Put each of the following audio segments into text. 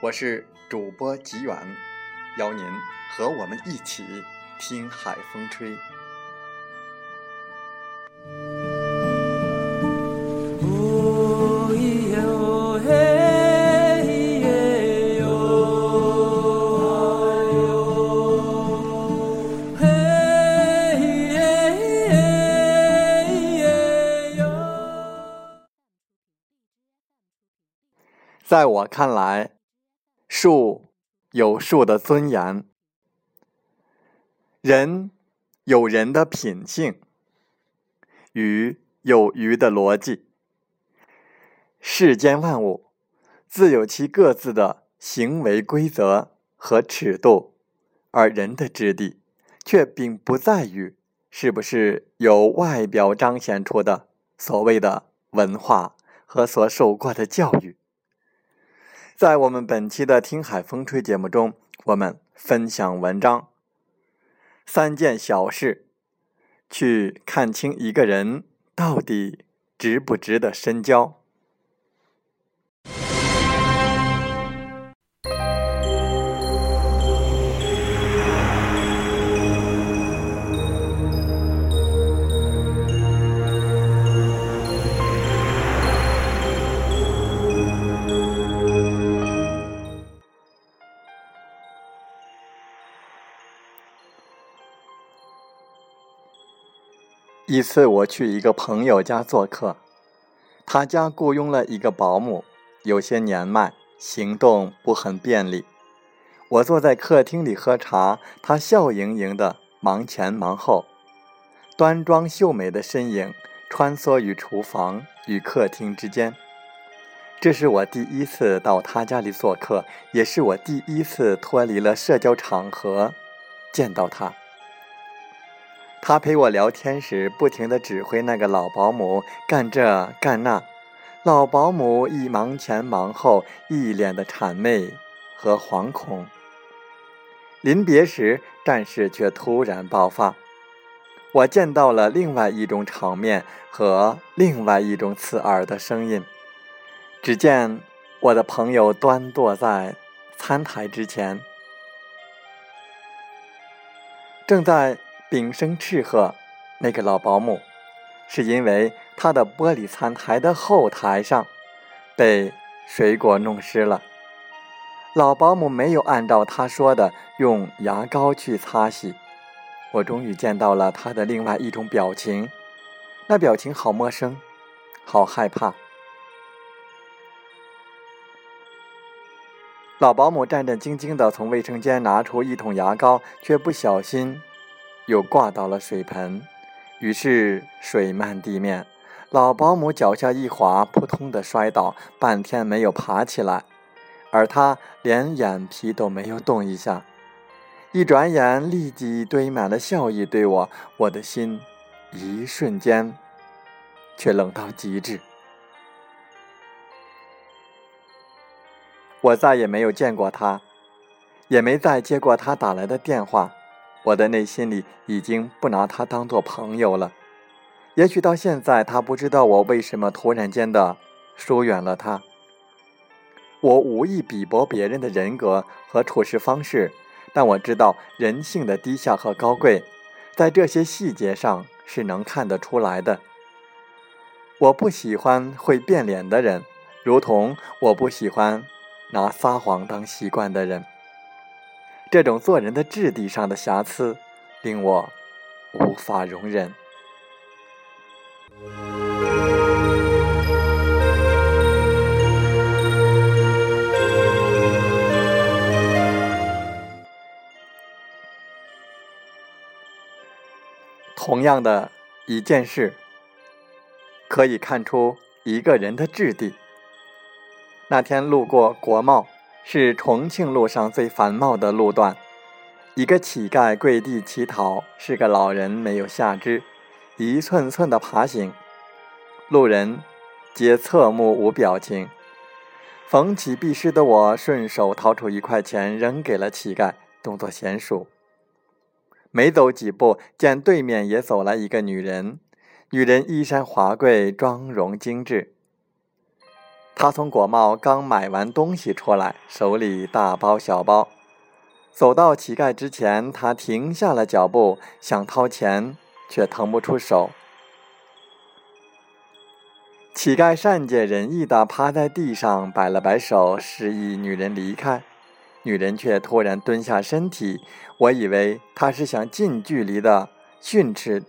我是主播吉远。邀您和我们一起听海风吹。在我看来，树。有树的尊严，人有人的品性，鱼有鱼的逻辑。世间万物自有其各自的行为规则和尺度，而人的质地却并不在于是不是由外表彰显出的所谓的文化和所受过的教育。在我们本期的《听海风吹》节目中，我们分享文章：三件小事，去看清一个人到底值不值得深交。一次，我去一个朋友家做客，他家雇佣了一个保姆，有些年迈，行动不很便利。我坐在客厅里喝茶，他笑盈盈的忙前忙后，端庄秀美的身影穿梭于厨房与客厅之间。这是我第一次到他家里做客，也是我第一次脱离了社交场合见到他。他陪我聊天时，不停地指挥那个老保姆干这干那，老保姆一忙前忙后，一脸的谄媚和惶恐。临别时，战事却突然爆发，我见到了另外一种场面和另外一种刺耳的声音。只见我的朋友端坐在餐台之前，正在。屏声斥喝那个老保姆，是因为他的玻璃餐台的后台上被水果弄湿了。老保姆没有按照他说的用牙膏去擦洗。我终于见到了他的另外一种表情，那表情好陌生，好害怕。老保姆战战兢兢地从卫生间拿出一桶牙膏，却不小心。又挂到了水盆，于是水漫地面。老保姆脚下一滑，扑通的摔倒，半天没有爬起来，而他连眼皮都没有动一下。一转眼，立即堆满了笑意对我，我的心一瞬间却冷到极致。我再也没有见过他，也没再接过他打来的电话。我的内心里已经不拿他当做朋友了。也许到现在，他不知道我为什么突然间的疏远了他。我无意鄙薄别人的人格和处事方式，但我知道人性的低下和高贵，在这些细节上是能看得出来的。我不喜欢会变脸的人，如同我不喜欢拿撒谎当习惯的人。这种做人的质地上的瑕疵，令我无法容忍。同样的一件事。可以看出一个人的质地。那天路过国贸，是重庆路上最繁茂的路段。一个乞丐跪地乞讨，是个老人没有下肢，一寸寸的爬行。路人皆侧目无表情。逢乞必失的我，顺手掏出一块钱扔给了乞丐，动作娴熟。没走几步，见对面也走来一个女人。女人衣衫华贵，妆容精致。他从国贸刚买完东西出来，手里大包小包。走到乞丐之前，他停下了脚步，想掏钱，却腾不出手。乞丐善解人意的趴在地上，摆了摆手，示意女人离开。女人却突然蹲下身体，我以为她是想近距离的训斥。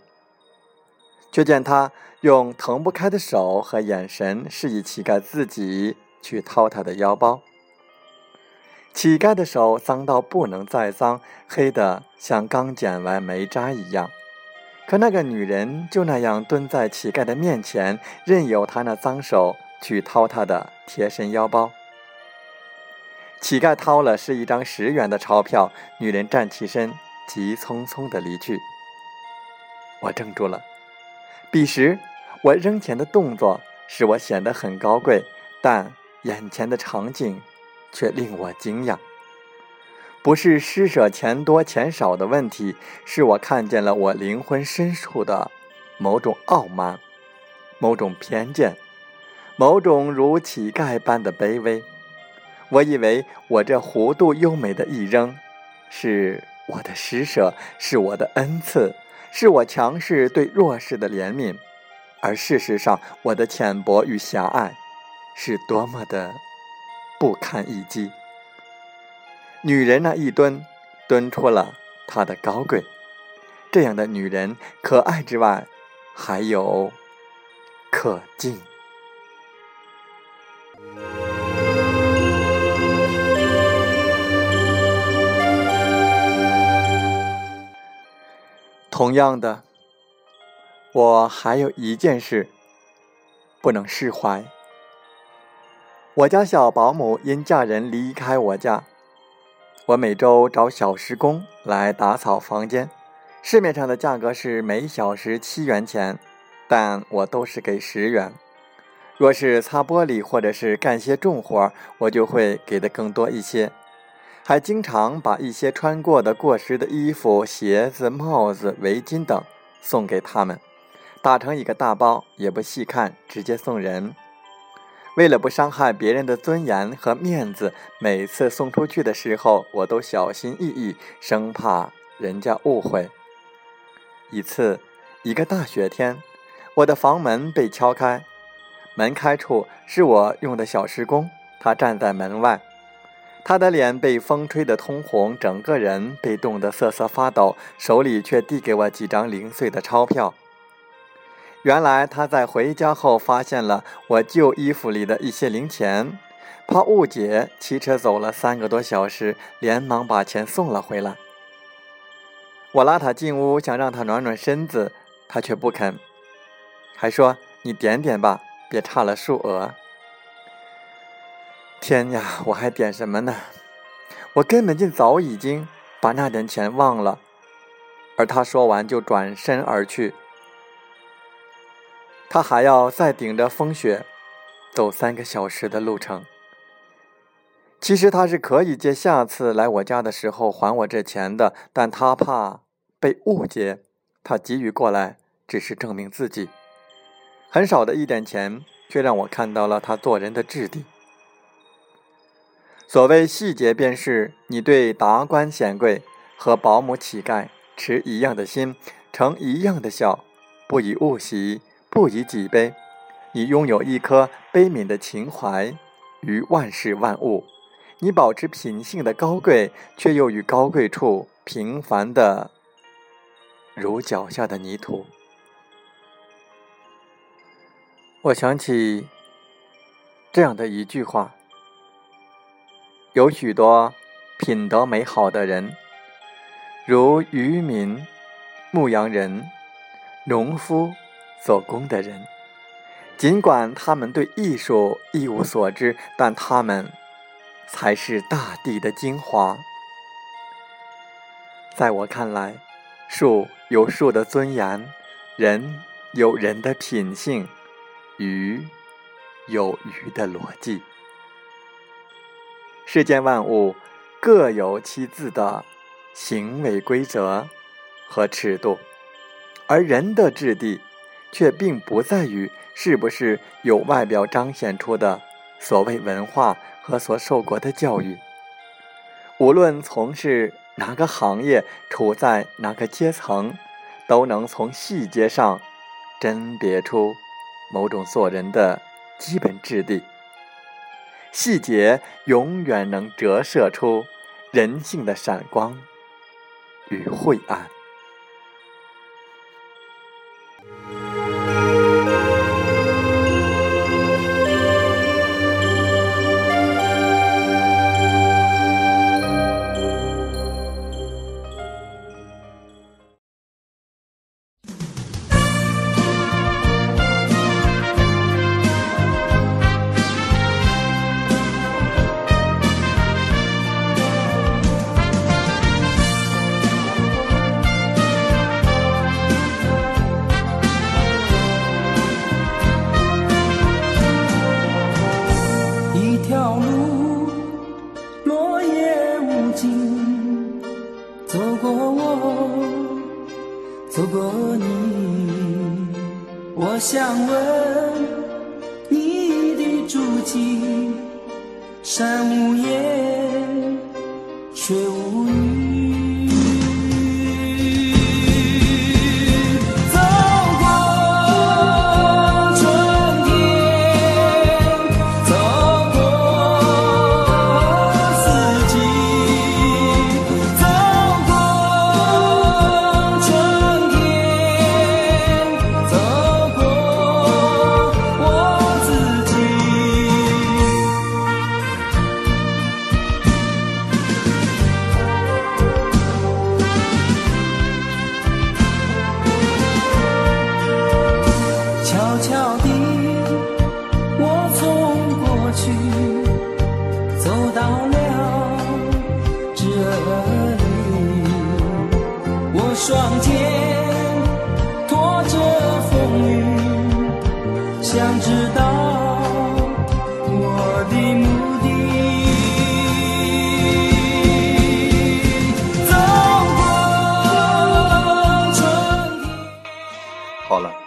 却见他用腾不开的手和眼神示意乞丐自己去掏他的腰包。乞丐的手脏到不能再脏，黑的像刚剪完煤渣一样。可那个女人就那样蹲在乞丐的面前，任由他那脏手去掏他的贴身腰包。乞丐掏了是一张十元的钞票，女人站起身，急匆匆地离去。我怔住了。彼时，我扔钱的动作使我显得很高贵，但眼前的场景却令我惊讶。不是施舍钱多钱少的问题，是我看见了我灵魂深处的某种傲慢、某种偏见、某种如乞丐般的卑微。我以为我这弧度优美的一扔，是我的施舍，是我的恩赐。是我强势对弱势的怜悯，而事实上，我的浅薄与狭隘，是多么的不堪一击。女人那一蹲，蹲出了她的高贵。这样的女人，可爱之外，还有可敬。同样的，我还有一件事不能释怀。我家小保姆因嫁人离开我家，我每周找小时工来打扫房间。市面上的价格是每小时七元钱，但我都是给十元。若是擦玻璃或者是干些重活，我就会给的更多一些。还经常把一些穿过的过时的衣服、鞋子、帽子、围巾等送给他们，打成一个大包，也不细看，直接送人。为了不伤害别人的尊严和面子，每次送出去的时候，我都小心翼翼，生怕人家误会。一次，一个大雪天，我的房门被敲开，门开处是我用的小时工，他站在门外。他的脸被风吹得通红，整个人被冻得瑟瑟发抖，手里却递给我几张零碎的钞票。原来他在回家后发现了我旧衣服里的一些零钱，怕误解，骑车走了三个多小时，连忙把钱送了回来。我拉他进屋，想让他暖暖身子，他却不肯，还说：“你点点吧，别差了数额。”天呀，我还点什么呢？我根本就早已经把那点钱忘了。而他说完就转身而去。他还要再顶着风雪走三个小时的路程。其实他是可以借下次来我家的时候还我这钱的，但他怕被误解，他急于过来，只是证明自己。很少的一点钱，却让我看到了他做人的质地。所谓细节，便是你对达官显贵和保姆乞丐持一样的心，呈一样的笑，不以物喜，不以己悲。你拥有一颗悲悯的情怀于万事万物，你保持品性的高贵，却又与高贵处平凡的如脚下的泥土。我想起这样的一句话：有许多品德美好的人，如渔民、牧羊人、农夫、做工的人。尽管他们对艺术一无所知，但他们才是大地的精华。在我看来，树有树的尊严，人有人的品性，鱼有鱼的逻辑。世间万物各有其自的行为规则和尺度，而人的质地却并不在于。是不是有外表彰显出的所谓文化和所受过的教育？无论从事哪个行业，处在哪个阶层，都能从细节上甄别出某种做人的基本质地。细节永远能折射出人性的闪光与晦暗。我想问你的足迹，山无言，水无你我从过去走到了这里。我双肩托着风雨想知道我的目的。走过春天。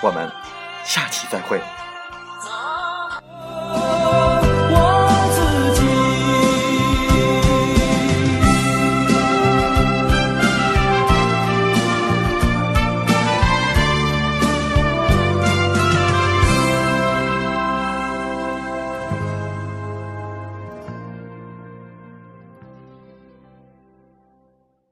我们下期再会。